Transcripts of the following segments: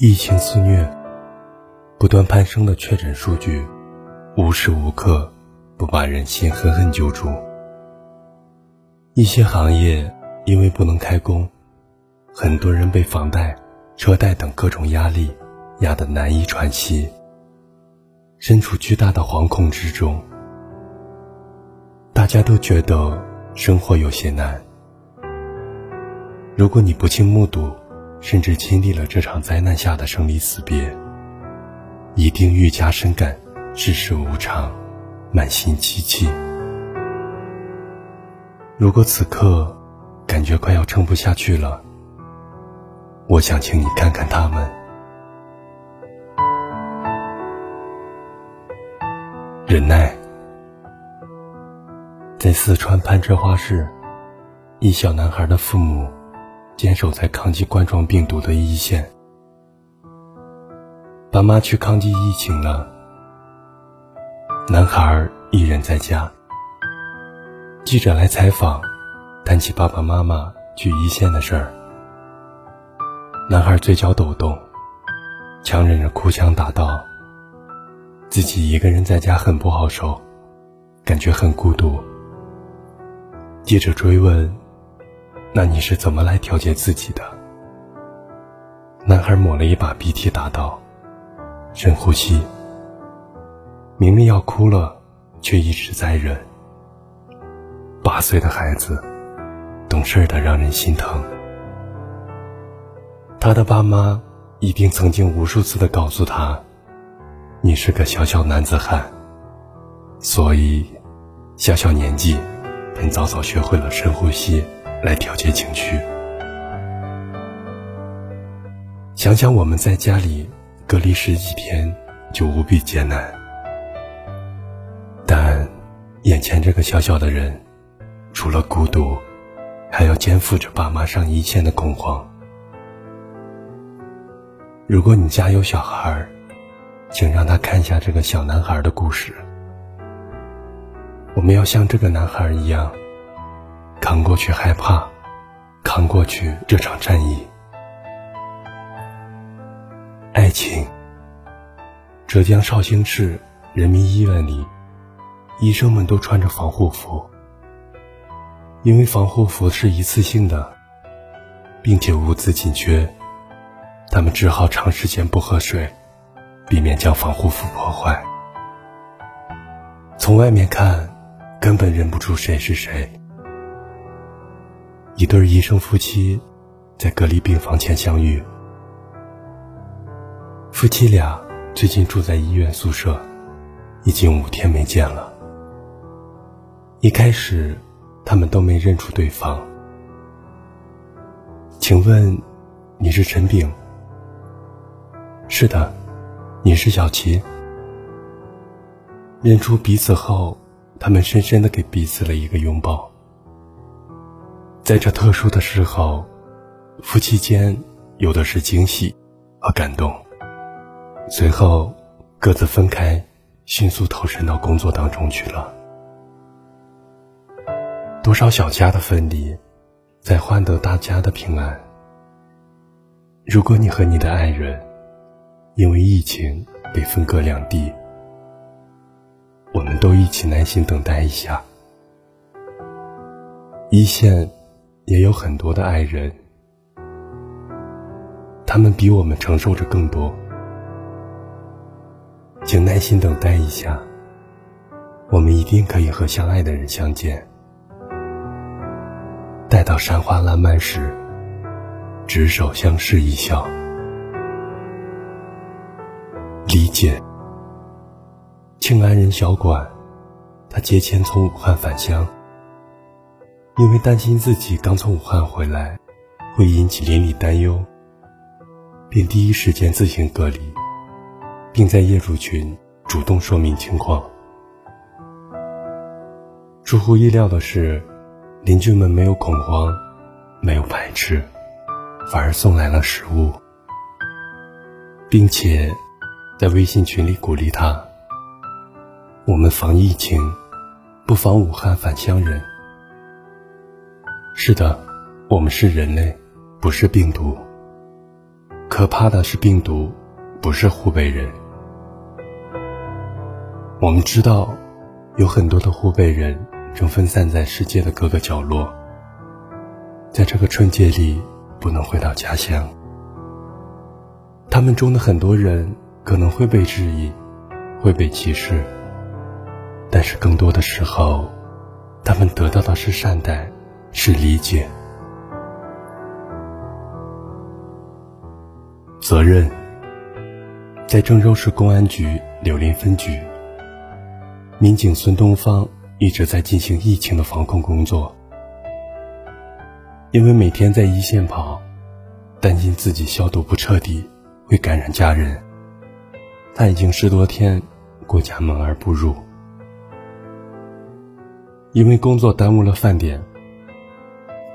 疫情肆虐，不断攀升的确诊数据，无时无刻不把人心狠狠揪住。一些行业因为不能开工，很多人被房贷、车贷等各种压力压得难以喘息，身处巨大的惶恐之中。大家都觉得生活有些难。如果你不幸目睹，甚至经历了这场灾难下的生离死别，一定愈加深感世事无常，满心凄凄。如果此刻感觉快要撑不下去了，我想请你看看他们。忍耐，在四川攀枝花市，一小男孩的父母。坚守在抗击冠状病毒的一线，爸妈去抗击疫情了，男孩一人在家。记者来采访，谈起爸爸妈妈去一线的事儿，男孩嘴角抖动，强忍着哭腔答道：“自己一个人在家很不好受，感觉很孤独。”记者追问。那你是怎么来调节自己的？男孩抹了一把鼻涕，答道：“深呼吸。明明要哭了，却一直在忍。八岁的孩子，懂事的让人心疼。他的爸妈一定曾经无数次的告诉他：‘你是个小小男子汉，所以小小年纪便早早学会了深呼吸。’”来调节情绪。想想我们在家里隔离十几天，就无比艰难。但眼前这个小小的人，除了孤独，还要肩负着爸妈上一线的恐慌。如果你家有小孩，请让他看一下这个小男孩的故事。我们要像这个男孩一样。扛过去害怕，扛过去这场战役。爱情。浙江绍兴市人民医院里，医生们都穿着防护服，因为防护服是一次性的，并且物资紧缺，他们只好长时间不喝水，避免将防护服破坏。从外面看，根本认不出谁是谁。一对医生夫妻在隔离病房前相遇。夫妻俩最近住在医院宿舍，已经五天没见了。一开始，他们都没认出对方。请问，你是陈炳？是的，你是小齐。认出彼此后，他们深深的给彼此了一个拥抱。在这特殊的时候，夫妻间有的是惊喜和感动。随后，各自分开，迅速投身到工作当中去了。多少小家的分离，在换得大家的平安。如果你和你的爱人因为疫情被分隔两地，我们都一起耐心等待一下。一线。也有很多的爱人，他们比我们承受着更多，请耐心等待一下，我们一定可以和相爱的人相见。待到山花烂漫时，执手相视一笑。理解。庆安人小管，他节前从武汉返乡。因为担心自己刚从武汉回来，会引起邻里担忧，便第一时间自行隔离，并在业主群主动说明情况。出乎意料的是，邻居们没有恐慌，没有排斥，反而送来了食物，并且在微信群里鼓励他：“我们防疫情，不防武汉返乡人。”是的，我们是人类，不是病毒。可怕的是病毒，不是湖北人。我们知道，有很多的湖北人正分散在世界的各个角落，在这个春节里不能回到家乡。他们中的很多人可能会被质疑，会被歧视，但是更多的时候，他们得到的是善待，是理解。责任，在郑州市公安局柳林分局，民警孙东方一直在进行疫情的防控工作。因为每天在一线跑，担心自己消毒不彻底会感染家人，他已经十多天过家门而不入。因为工作耽误了饭点，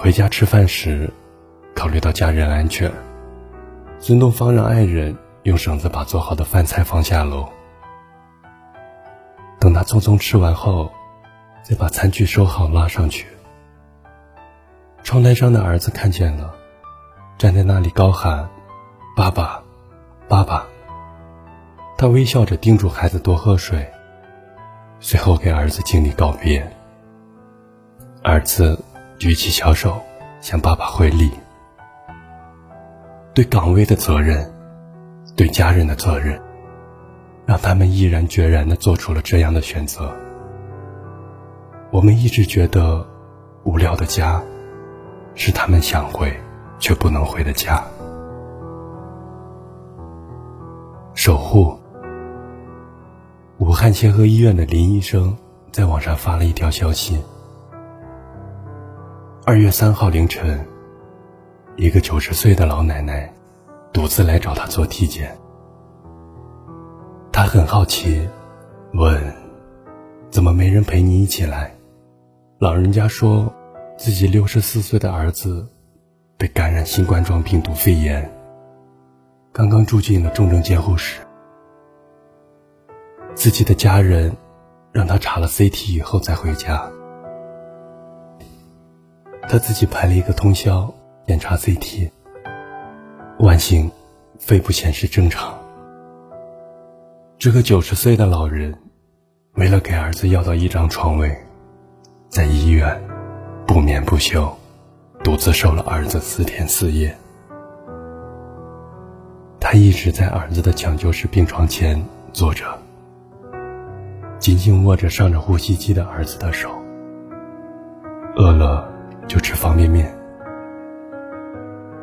回家吃饭时，考虑到家人安全。孙东方让爱人用绳子把做好的饭菜放下楼，等他匆匆吃完后，再把餐具收好拉上去。窗台上的儿子看见了，站在那里高喊：“爸爸，爸爸！”他微笑着叮嘱孩子多喝水，随后给儿子敬礼告别。儿子举起小手向爸爸回礼。对岗位的责任，对家人的责任，让他们毅然决然地做出了这样的选择。我们一直觉得，无聊的家，是他们想回却不能回的家。守护。武汉协和医院的林医生在网上发了一条消息：二月三号凌晨。一个九十岁的老奶奶，独自来找他做体检。他很好奇，问：“怎么没人陪你一起来？”老人家说，自己六十四岁的儿子被感染新冠状病毒肺炎，刚刚住进了重症监护室。自己的家人让他查了 CT 以后再回家，他自己排了一个通宵。检查 CT，万幸，肺部显示正常。这个九十岁的老人，为了给儿子要到一张床位，在医院不眠不休，独自守了儿子四天四夜。他一直在儿子的抢救室病床前坐着，紧紧握着上着呼吸机的儿子的手。饿了就吃方便面。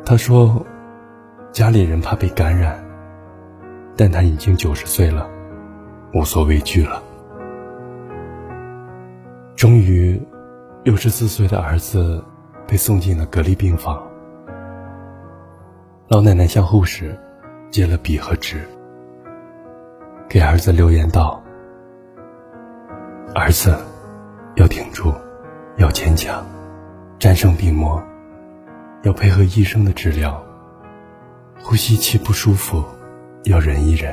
他说：“家里人怕被感染，但他已经九十岁了，无所畏惧了。终于，六十四岁的儿子被送进了隔离病房。老奶奶向护士借了笔和纸，给儿子留言道：‘儿子，要挺住，要坚强，战胜病魔。’”要配合医生的治疗，呼吸器不舒服，要忍一忍。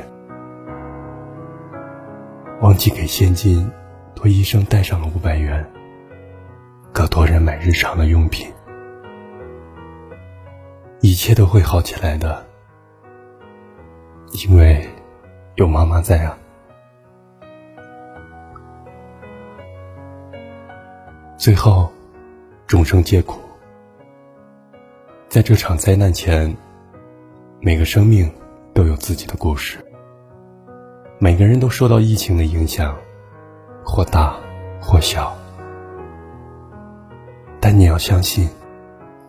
忘记给现金，托医生带上了五百元，可托人买日常的用品。一切都会好起来的，因为有妈妈在啊。最后，众生皆苦。在这场灾难前，每个生命都有自己的故事。每个人都受到疫情的影响，或大或小。但你要相信，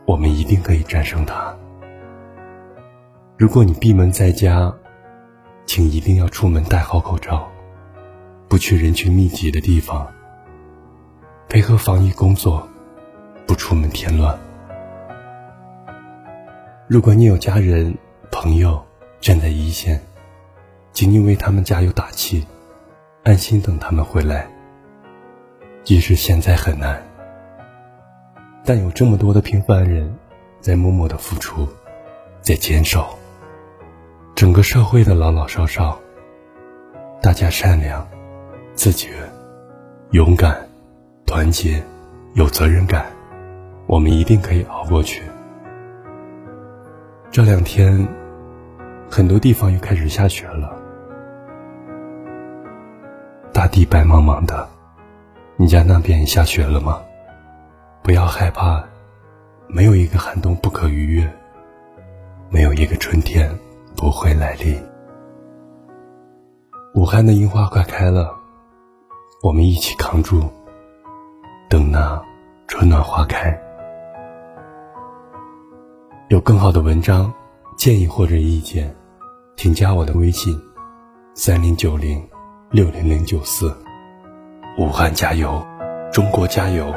我们一定可以战胜它。如果你闭门在家，请一定要出门戴好口罩，不去人群密集的地方，配合防疫工作，不出门添乱。如果你有家人、朋友站在一线，请你为他们加油打气，安心等他们回来。即使现在很难，但有这么多的平凡人在默默的付出，在坚守。整个社会的老老少少，大家善良、自觉、勇敢、团结、有责任感，我们一定可以熬过去。这两天，很多地方又开始下雪了。大地白茫茫的，你家那边下雪了吗？不要害怕，没有一个寒冬不可逾越，没有一个春天不会来临。武汉的樱花快开了，我们一起扛住，等那春暖花开。有更好的文章、建议或者意见，请加我的微信：三零九零六零零九四。武汉加油，中国加油！